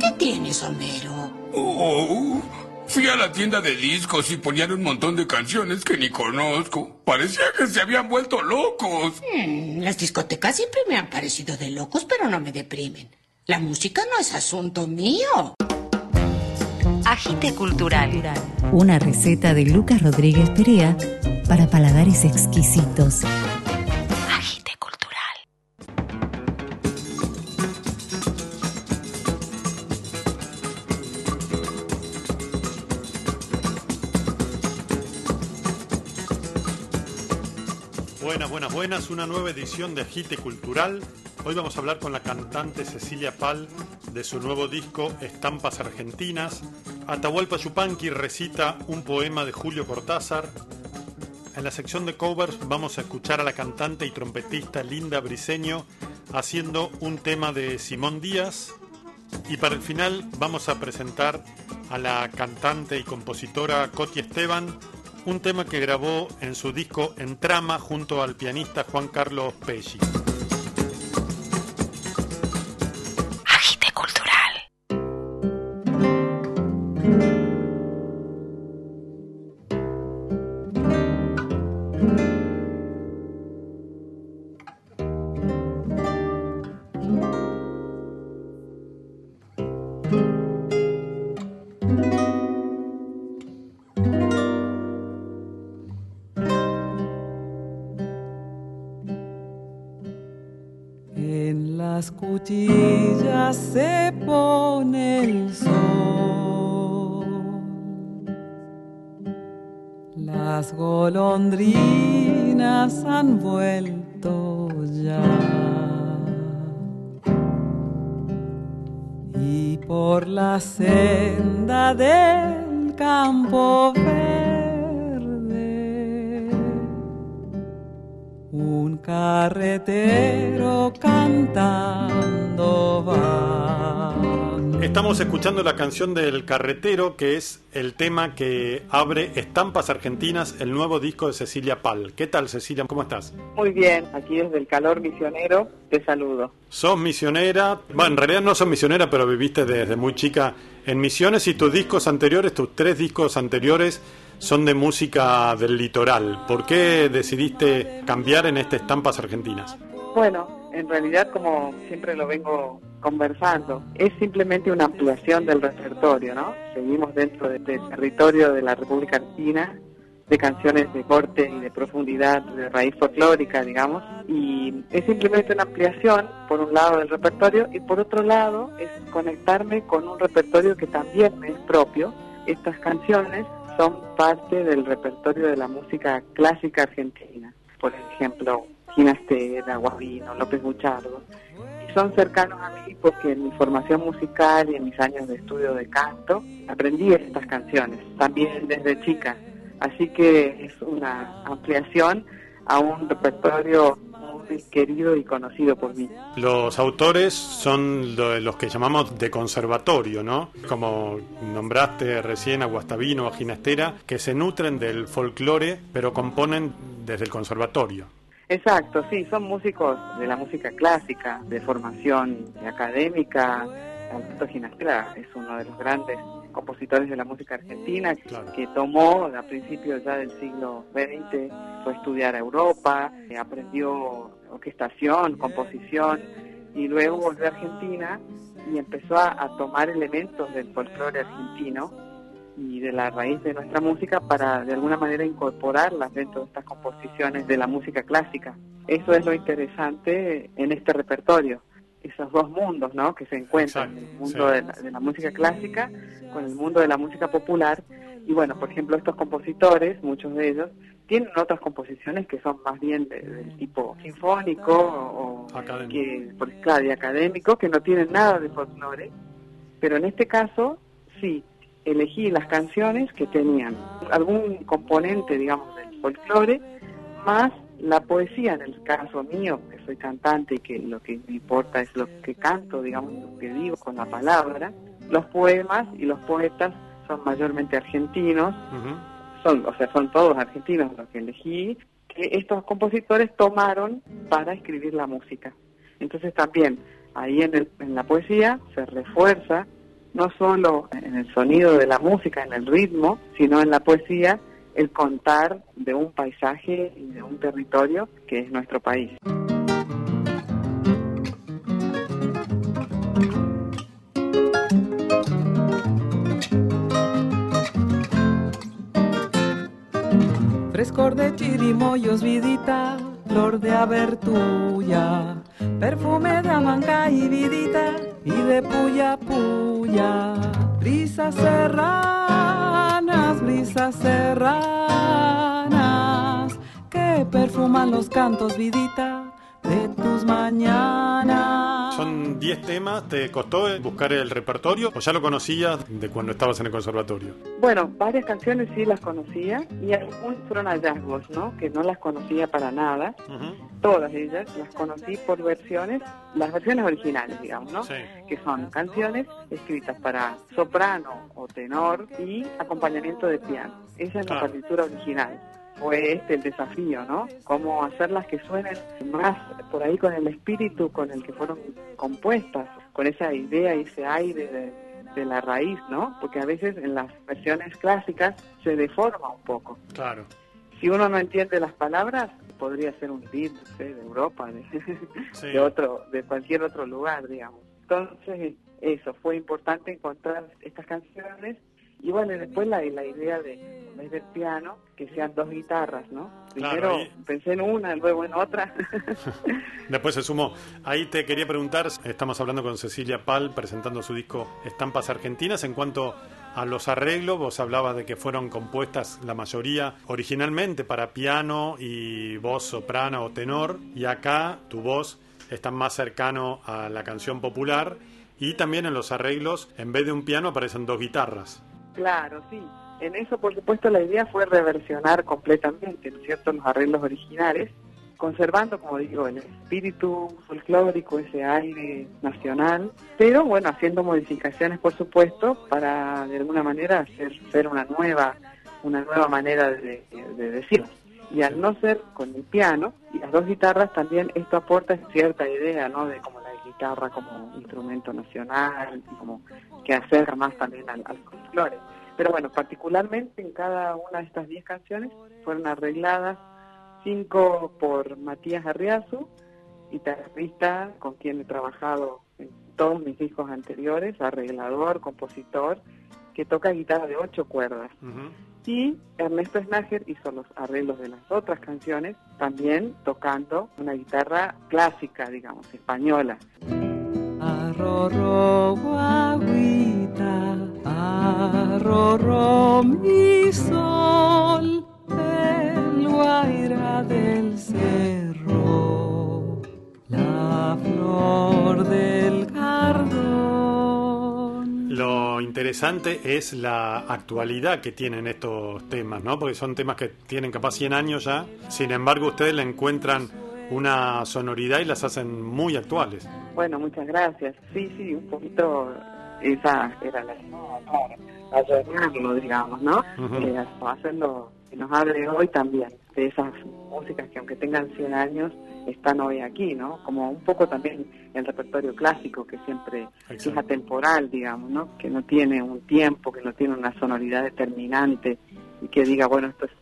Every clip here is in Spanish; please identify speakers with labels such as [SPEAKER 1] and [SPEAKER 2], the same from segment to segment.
[SPEAKER 1] ¿Qué tienes, Homero?
[SPEAKER 2] Oh, fui a la tienda de discos y ponían un montón de canciones que ni conozco. Parecía que se habían vuelto locos.
[SPEAKER 1] Mm, las discotecas siempre me han parecido de locos, pero no me deprimen. La música no es asunto mío.
[SPEAKER 3] Agite Cultural.
[SPEAKER 4] Una receta de Lucas Rodríguez Perea para paladares exquisitos.
[SPEAKER 5] Una nueva edición de Agite Cultural. Hoy vamos a hablar con la cantante Cecilia Pal de su nuevo disco Estampas Argentinas. Atahualpa Yupanqui recita un poema de Julio Cortázar. En la sección de covers vamos a escuchar a la cantante y trompetista Linda Briseño haciendo un tema de Simón Díaz. Y para el final vamos a presentar a la cantante y compositora Coti Esteban, un tema que grabó en su disco En Trama junto al pianista Juan Carlos Pelli.
[SPEAKER 6] Las golondrinas han vuelto ya. Y por la senda del campo verde un carretero cantando va.
[SPEAKER 5] Estamos escuchando la canción del carretero, que es el tema que abre Estampas Argentinas, el nuevo disco de Cecilia Pal. ¿Qué tal, Cecilia? ¿Cómo estás?
[SPEAKER 7] Muy bien, aquí desde el calor misionero te saludo.
[SPEAKER 5] Sos misionera, bueno, en realidad no sos misionera, pero viviste desde muy chica en Misiones y tus discos anteriores, tus tres discos anteriores, son de música del litoral. ¿Por qué decidiste cambiar en este Estampas Argentinas?
[SPEAKER 7] Bueno, en realidad como siempre lo vengo conversando, es simplemente una ampliación del repertorio, ¿no? Seguimos dentro de- del territorio de la República Argentina de canciones de corte y de profundidad, de raíz folclórica, digamos, y es simplemente una ampliación, por un lado, del repertorio, y por otro lado, es conectarme con un repertorio que también me es propio. Estas canciones son parte del repertorio de la música clásica argentina, por ejemplo, Ginastera, Guavino, López Buchardo, y son cercanos a mí porque en mi formación musical y en mis años de estudio de canto aprendí estas canciones, también desde chica. Así que es una ampliación a un repertorio muy querido y conocido por mí.
[SPEAKER 5] Los autores son lo- los que llamamos de conservatorio, ¿no? Como nombraste recién a Guastavino, a Ginastera, que se nutren del folclore, pero componen desde el conservatorio.
[SPEAKER 7] Exacto, sí, son músicos de la música clásica, de formación académica. Alberto Ginastera es uno de los grandes compositores de la música argentina
[SPEAKER 5] Claro.
[SPEAKER 7] que tomó a principios ya del siglo XX, fue a estudiar a Europa, aprendió orquestación, composición y luego volvió a Argentina y empezó a, a tomar elementos del folclore argentino y de la raíz de nuestra música para de alguna manera incorporarlas dentro de estas composiciones de la música clásica. Eso es lo interesante en este repertorio, esos dos mundos ¿no? que se encuentran,
[SPEAKER 5] Exacto,
[SPEAKER 7] el mundo
[SPEAKER 5] sí.
[SPEAKER 7] de, la, de la música clásica con el mundo de la música popular. Y bueno, por ejemplo, estos compositores, muchos de ellos, tienen otras composiciones que son más bien de- del tipo sinfónico o,
[SPEAKER 5] Académico.
[SPEAKER 7] que, por- claro, y académico, que no tienen nada de folclore. Pero en este caso, sí, elegí las canciones que tenían algún componente, digamos, del folclore, más la poesía, en el caso mío, que soy cantante y que lo que me importa es lo que canto, digamos, lo que digo con la palabra. Los poemas y los poetas son mayormente argentinos, son, o sea, son todos argentinos los que elegí, que estos compositores tomaron para escribir la música. Entonces también ahí en, el- en la poesía se refuerza no solo en el sonido de la música, en el ritmo, sino en la poesía el contar de un paisaje y de un territorio que es nuestro país.
[SPEAKER 6] Frescor de chirimoyos, vidita, flor de abertuya, perfume de amanca y vidita, y de puya puya. Brisas serranas, brisas serranas, que perfuman los cantos, vidita, de tus mañanas.
[SPEAKER 5] Son 10 temas, ¿te costó buscar el repertorio o ya lo conocías de cuando estabas en el conservatorio?
[SPEAKER 7] Bueno, varias canciones sí las conocía y algunos fueron hallazgos, ¿no? Que no las conocía para nada. Todas ellas las conocí por versiones, las versiones originales, digamos, ¿no?
[SPEAKER 5] Sí.
[SPEAKER 7] que son canciones escritas para soprano o tenor y acompañamiento de piano. Esa es la partitura original. Fue este el desafío, ¿no? Cómo hacerlas que suenen más por ahí con el espíritu con el que fueron compuestas, con esa idea y ese aire de, de la raíz, ¿no? Porque a veces en las versiones clásicas se deforma un poco.
[SPEAKER 5] Claro.
[SPEAKER 7] Si uno no entiende las palabras, podría ser un beat no sé, de Europa, de,
[SPEAKER 5] Sí.
[SPEAKER 7] de otro, de cualquier otro lugar, digamos. Entonces, eso, fue importante encontrar estas canciones y bueno, y después la, la idea de, en vez del piano, que sean dos guitarras, ¿no?
[SPEAKER 5] Claro,
[SPEAKER 7] Primero
[SPEAKER 5] ahí-
[SPEAKER 7] pensé en una, luego en otra.
[SPEAKER 5] Después se sumó. Ahí te quería preguntar, estamos hablando con Cecilia Pal presentando su disco Estampas Argentinas. En cuanto a los arreglos, vos hablabas de que fueron compuestas la mayoría originalmente para piano y voz soprano o tenor. Y acá tu voz está más cercano a la canción popular. Y también en los arreglos, en vez de un piano, aparecen dos guitarras.
[SPEAKER 7] Claro, sí. En eso, por supuesto, la idea fue reversionar completamente, ¿no es cierto?, los arreglos originales, conservando, como digo, el espíritu folclórico, ese aire nacional, pero bueno, haciendo modificaciones, por supuesto, para de alguna manera hacer, ser una nueva, una nueva manera de, de decir. Y al no ser con el piano y las dos guitarras, también esto aporta cierta idea, ¿no?, de como guitarra como instrumento nacional, y como que acerca más también al, al folclore. Pero bueno, particularmente en cada una de estas 10 canciones fueron arregladas, cinco por Matías Arriazu, guitarrista con quien he trabajado en todos mis discos anteriores, arreglador, compositor, que toca guitarra de ocho cuerdas. Y Ernesto Snager hizo los arreglos de las otras canciones, también tocando una guitarra clásica, digamos, española.
[SPEAKER 6] Arrorro guaguita, arrorro mi sol, el guaira del cerro, la flor del.
[SPEAKER 5] Lo interesante es la actualidad que tienen estos temas, ¿no? Porque son temas que tienen capaz 100 años ya. Sin embargo, ustedes le encuentran una sonoridad y las hacen muy actuales.
[SPEAKER 7] Bueno, muchas gracias. Sí, sí, un poquito esa era la ayornarlo, digamos, ¿no?
[SPEAKER 5] Ujú.
[SPEAKER 7] Eh, hacerlo que nos hable hoy también de esas músicas que aunque tengan 100 años están hoy aquí, ¿no? Como un poco también el repertorio clásico que siempre es atemporal, digamos, ¿no? Que no tiene un tiempo, que no tiene una sonoridad determinante y que diga, bueno, esto es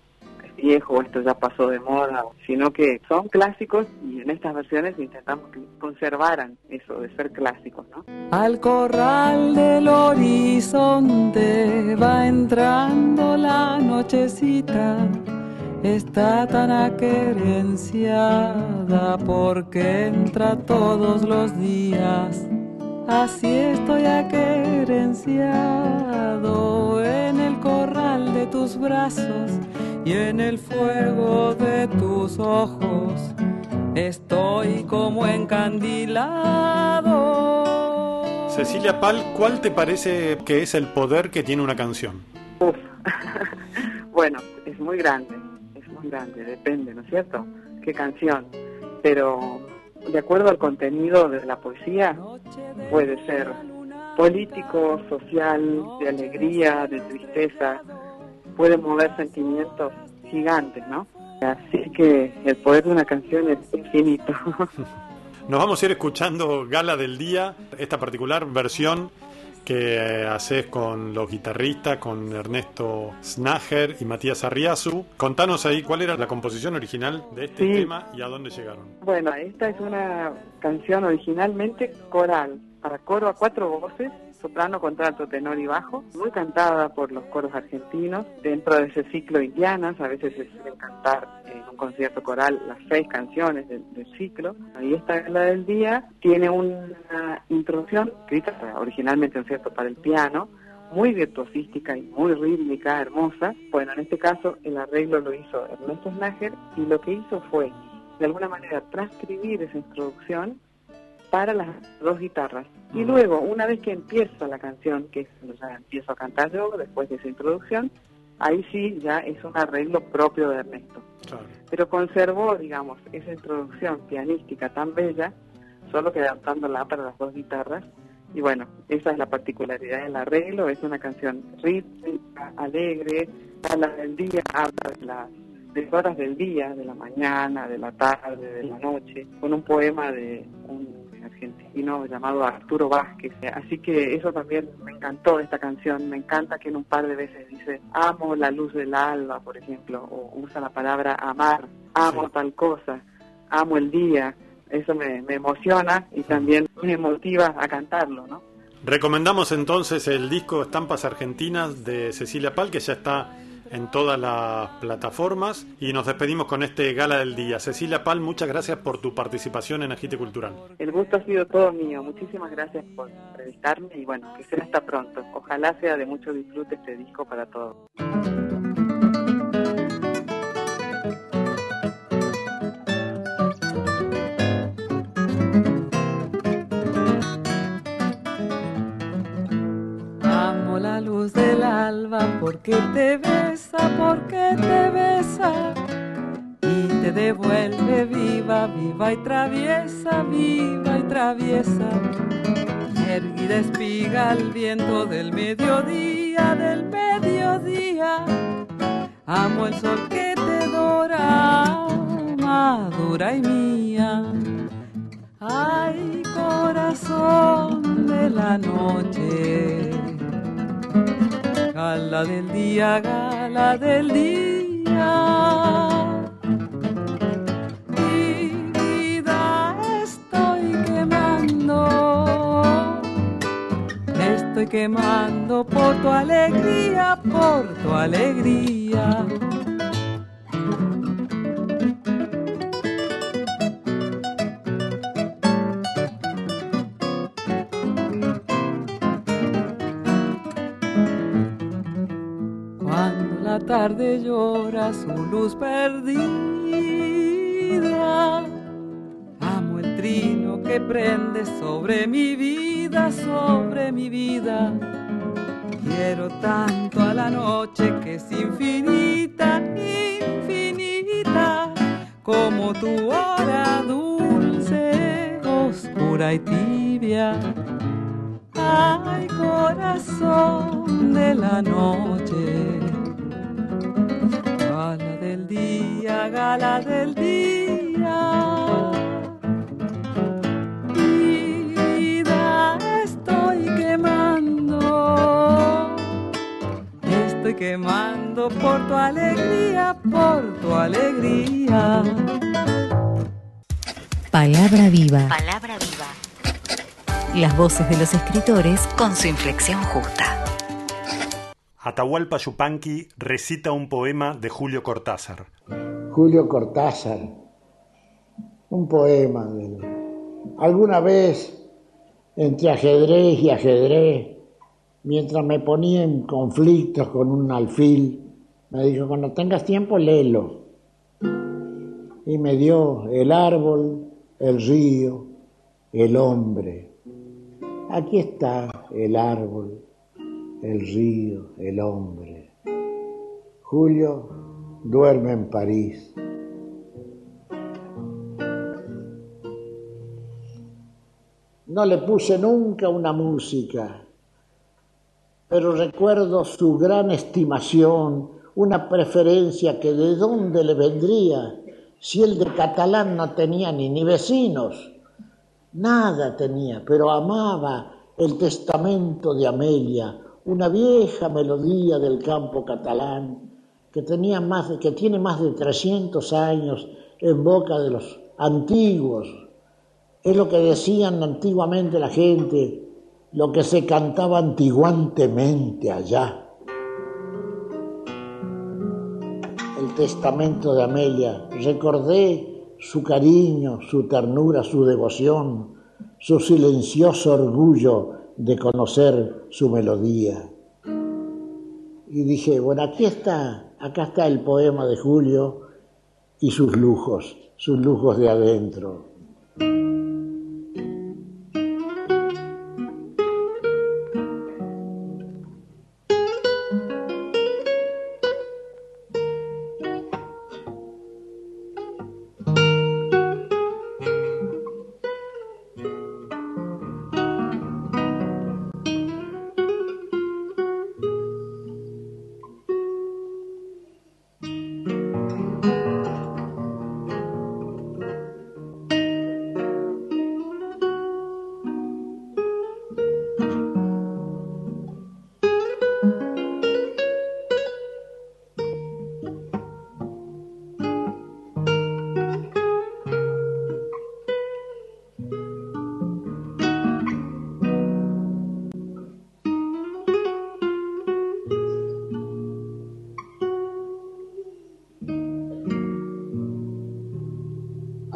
[SPEAKER 7] es viejo, esto ya pasó de moda, sino que son clásicos y en estas versiones intentamos que conservaran eso de ser clásicos, ¿no?
[SPEAKER 6] Al corral del horizonte va entrando la nochecita. Está tan aquerenciada porque entra todos los días. Así estoy aquerenciado en el corral de tus brazos y en el fuego de tus ojos. Estoy como encandilado.
[SPEAKER 5] Cecilia Pal, ¿cuál te parece que es el poder que tiene una canción?
[SPEAKER 7] Uf. bueno, es muy grande, grande, depende, ¿no es cierto? ¿Qué canción? Pero de acuerdo al contenido de la poesía, puede ser político, social, de alegría, de tristeza, puede mover sentimientos gigantes, ¿no? Así que el poder de una canción es infinito.
[SPEAKER 5] Nos vamos a ir escuchando Gala del Día, esta particular versión que haces con los guitarristas, con Ernesto Snager y Matías Arriazu. Contanos ahí cuál era la composición original de este
[SPEAKER 7] Sí.
[SPEAKER 5] tema y a dónde llegaron.
[SPEAKER 7] Bueno, esta es una canción originalmente coral, para coro a cuatro voces, soprano, contralto, tenor y bajo, muy cantada por los coros argentinos dentro de ese ciclo Indianas, a veces se suelen cantar en un concierto coral las seis canciones del, del ciclo. Y esta gala del día tiene una introducción escrita originalmente, ¿no es cierto?, para el piano, muy virtuosística y muy rítmica, hermosa. Bueno, en este caso el arreglo lo hizo Ernesto Snager y lo que hizo fue, de alguna manera, transcribir esa introducción para las dos guitarras. Y luego, una vez que empieza la canción, que es cuando ya empiezo a cantar yo, después de esa introducción, ahí sí ya es un arreglo propio de Ernesto.
[SPEAKER 5] Claro.
[SPEAKER 7] Pero conservó, digamos, esa introducción pianística tan bella, solo que adaptándola para las dos guitarras. Y bueno, esa es la particularidad del arreglo, es una canción rítmica, alegre, habla del día, habla de las de las horas del día, de la mañana, de la tarde, de la noche, con un poema de un argentino llamado Arturo Vázquez. Así que eso también me encantó esta canción. Me encanta que en un par de veces dice, amo la luz del alba, por ejemplo, o usa la palabra amar, amo
[SPEAKER 5] Sí.
[SPEAKER 7] tal cosa, amo el día. Eso me, me emociona y también me motiva a cantarlo, ¿no?
[SPEAKER 5] Recomendamos entonces el disco Estampas Argentinas de Cecilia Pal, que ya está en todas las plataformas. Y nos despedimos con este Gala del Día. Cecilia Pal, muchas gracias por tu participación en Agite Cultural.
[SPEAKER 7] El gusto ha sido todo mío. Muchísimas gracias por entrevistarme y bueno, que sea hasta pronto. Ojalá sea de mucho disfrute este disco para todos.
[SPEAKER 6] Porque te besa, porque te besa y te devuelve viva, viva y traviesa, viva y traviesa. Erguida espiga al viento del mediodía, del mediodía. Amo el sol que te dora, madura y mía. Ay, corazón de la noche, gala del día, gala del día. Vida estoy quemando, estoy quemando por tu alegría, por tu alegría. Tarde llora su luz perdida, amo el trino que prende sobre mi vida, sobre mi vida. Quiero tanto a la noche que es infinita, infinita, como tu hora dulce, oscura y tibia. Ay, corazón de la noche, del día, gala del día. Mi vida estoy quemando, estoy quemando por tu alegría, por tu alegría.
[SPEAKER 4] Palabra viva.
[SPEAKER 3] Palabra viva.
[SPEAKER 4] Las voces de los escritores
[SPEAKER 3] Con su inflexión justa.
[SPEAKER 5] Atahualpa Yupanqui recita un poema de Julio Cortázar.
[SPEAKER 8] Julio Cortázar, un poema de. Alguna vez, entre ajedrez y ajedrez, mientras me ponía en conflictos con un alfil, me dijo, cuando tengas tiempo, léelo. Y me dio el árbol, el río, el hombre. Aquí está el árbol, el río, el hombre. Julio duerme en París. No le puse nunca una música, pero recuerdo su gran estimación, una preferencia que de dónde le vendría si él de catalán no tenía ni, ni vecinos. nada tenía, pero amaba el testamento de Amelia, una vieja melodía del campo catalán que, tenía más que tiene más de 300 años en boca de los antiguos. Es lo que decían antiguamente la gente, lo que se cantaba antiguantemente allá. El testamento de Amelia. Recordé su cariño, su ternura, su devoción, su silencioso orgullo de conocer su melodía. Y dije, bueno, aquí está, acá está el poema de Julio y sus lujos, sus lujos de adentro.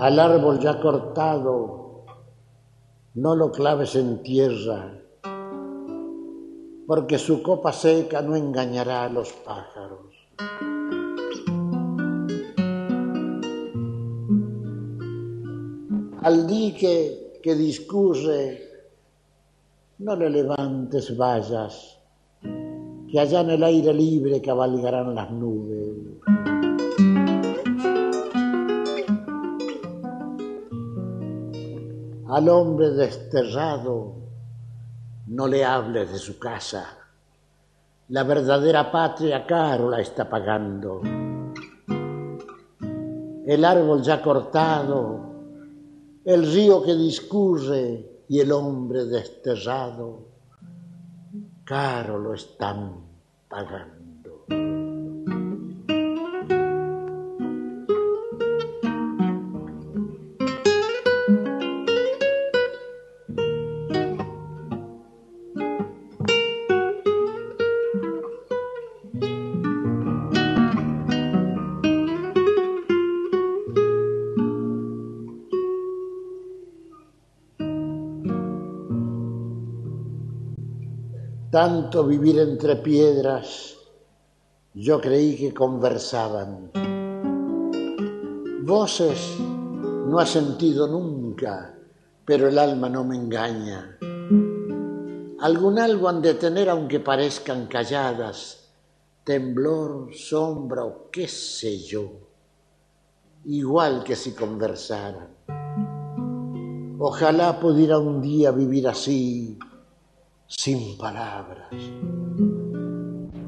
[SPEAKER 8] Al árbol ya cortado, no lo claves en tierra, porque su copa seca no engañará a los pájaros. Al dique que discurre, no le levantes vallas, que allá en el aire libre cabalgarán las nubes. Al hombre desterrado no le hables de su casa. La verdadera patria caro la está pagando. El árbol ya cortado, el río que discurre y el hombre desterrado, caro lo están pagando. Tanto vivir entre piedras, yo creí que conversaban. Voces no ha sentido nunca, pero el alma no me engaña. Algún algo han de tener aunque parezcan calladas, temblor, sombra o qué sé yo, igual que si conversaran. Ojalá pudiera un día vivir así, sin palabras.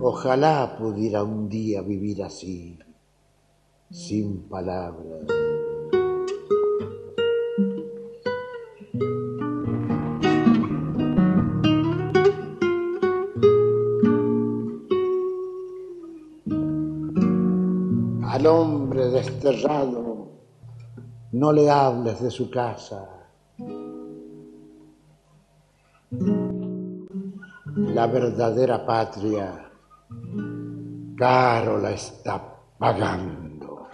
[SPEAKER 8] Ojalá pudiera un día vivir así, sin palabras. Al hombre desterrado no le hables de su casa la verdadera patria caro la está pagando.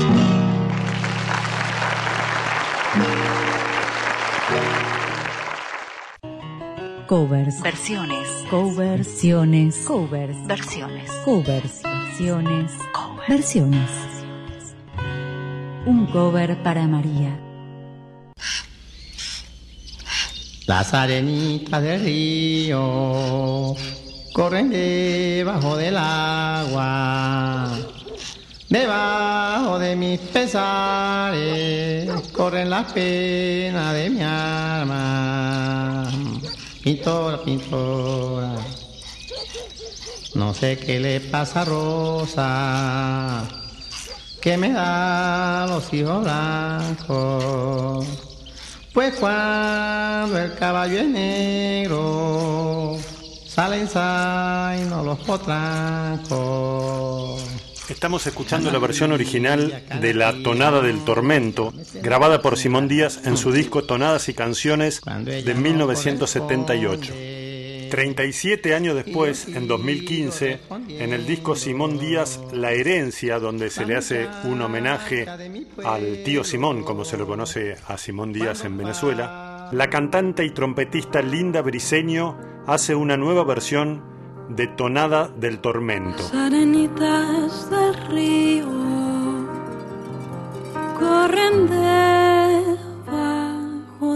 [SPEAKER 4] Covers.
[SPEAKER 3] Versiones.
[SPEAKER 4] Coversiones. Covers.
[SPEAKER 3] Versiones.
[SPEAKER 4] Covers. Versiones. Versiones. Un cover para María.
[SPEAKER 9] Las arenitas del río corren debajo del agua. Debajo de mis pesares corren las penas de mi alma. Pintora, pintora, no sé qué le pasa a Rosa, que me da los hijos blancos Pues cuando el caballo es negro, salen no los potrancos.
[SPEAKER 5] Estamos escuchando la versión original de La Tonada del Tormento, grabada por Simón Díaz en su disco Tonadas y Canciones de 1978. 37 años después, en 2015, en el disco Simón Díaz La Herencia, donde se le hace un homenaje al tío Simón, como se lo conoce a Simón Díaz en Venezuela, la cantante y trompetista Linda Briseño hace una nueva versión de Tonada del Tormento.
[SPEAKER 10] arenitas del río corren debajo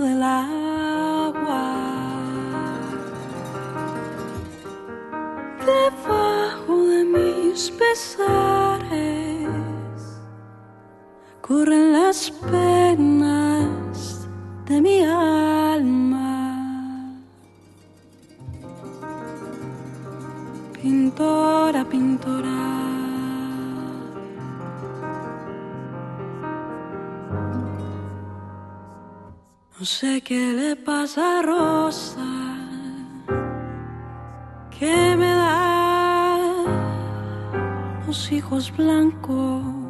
[SPEAKER 10] del agua, mis pesares corren las penas de mi alma. pintora, pintora. No sé qué le pasa a Rosa, hijos blancos.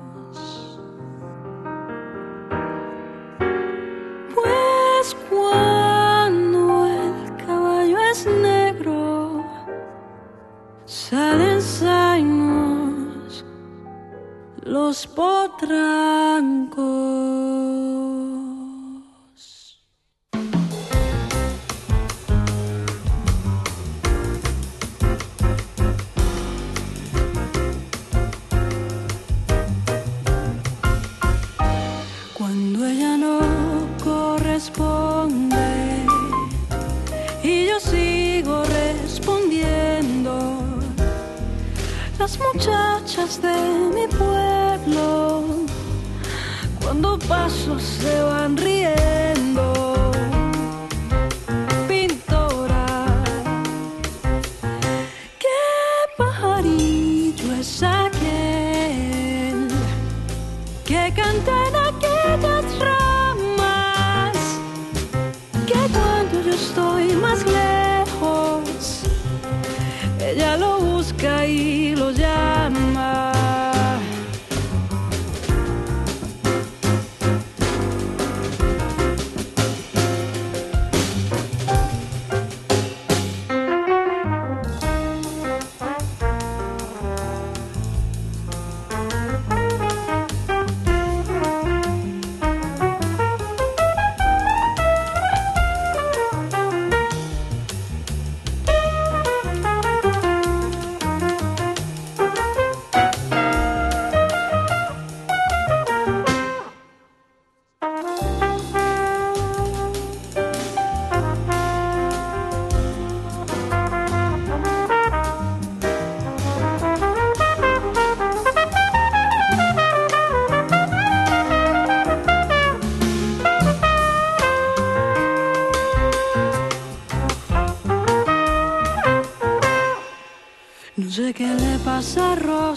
[SPEAKER 10] Las muchachas de mi pueblo, cuando paso se van riendo. Le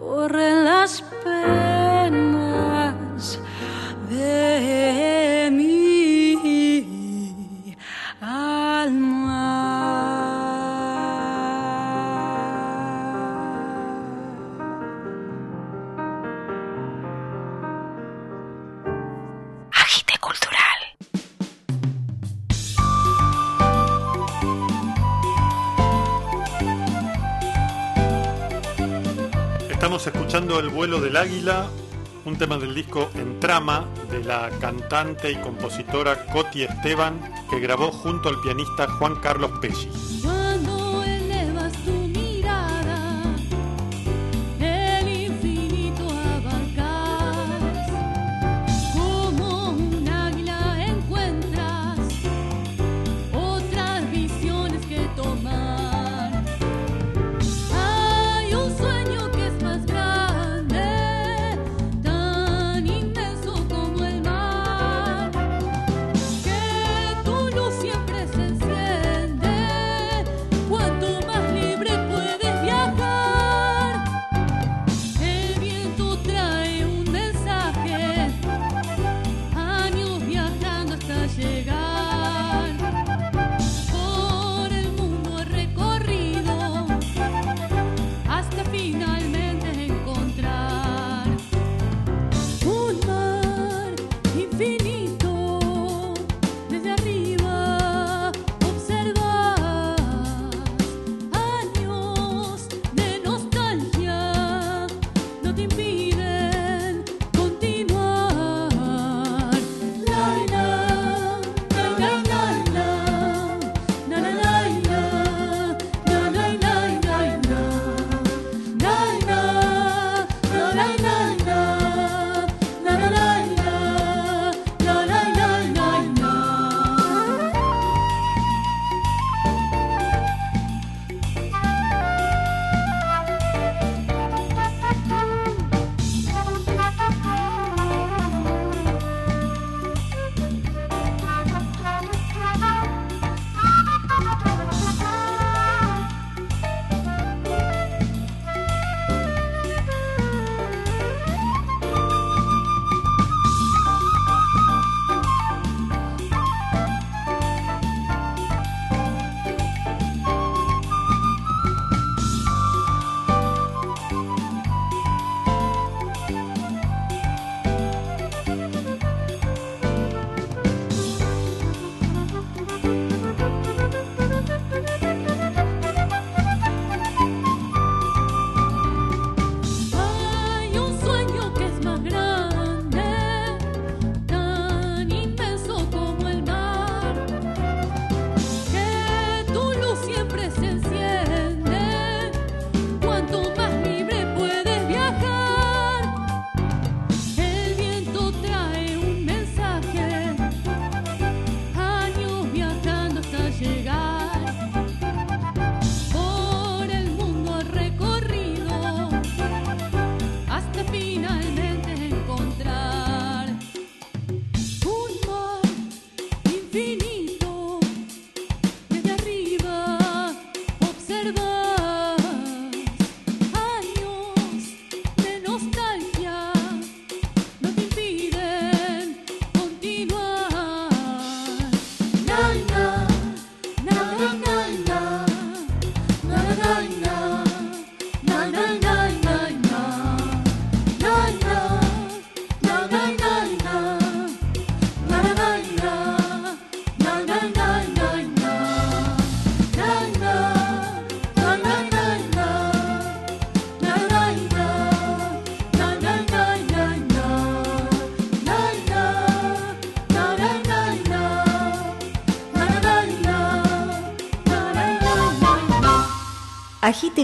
[SPEAKER 10] corren las penas
[SPEAKER 5] El vuelo del águila, un tema del disco En Trama de la cantante y compositora Coti Esteban que grabó junto al pianista Juan Carlos
[SPEAKER 4] Pesci.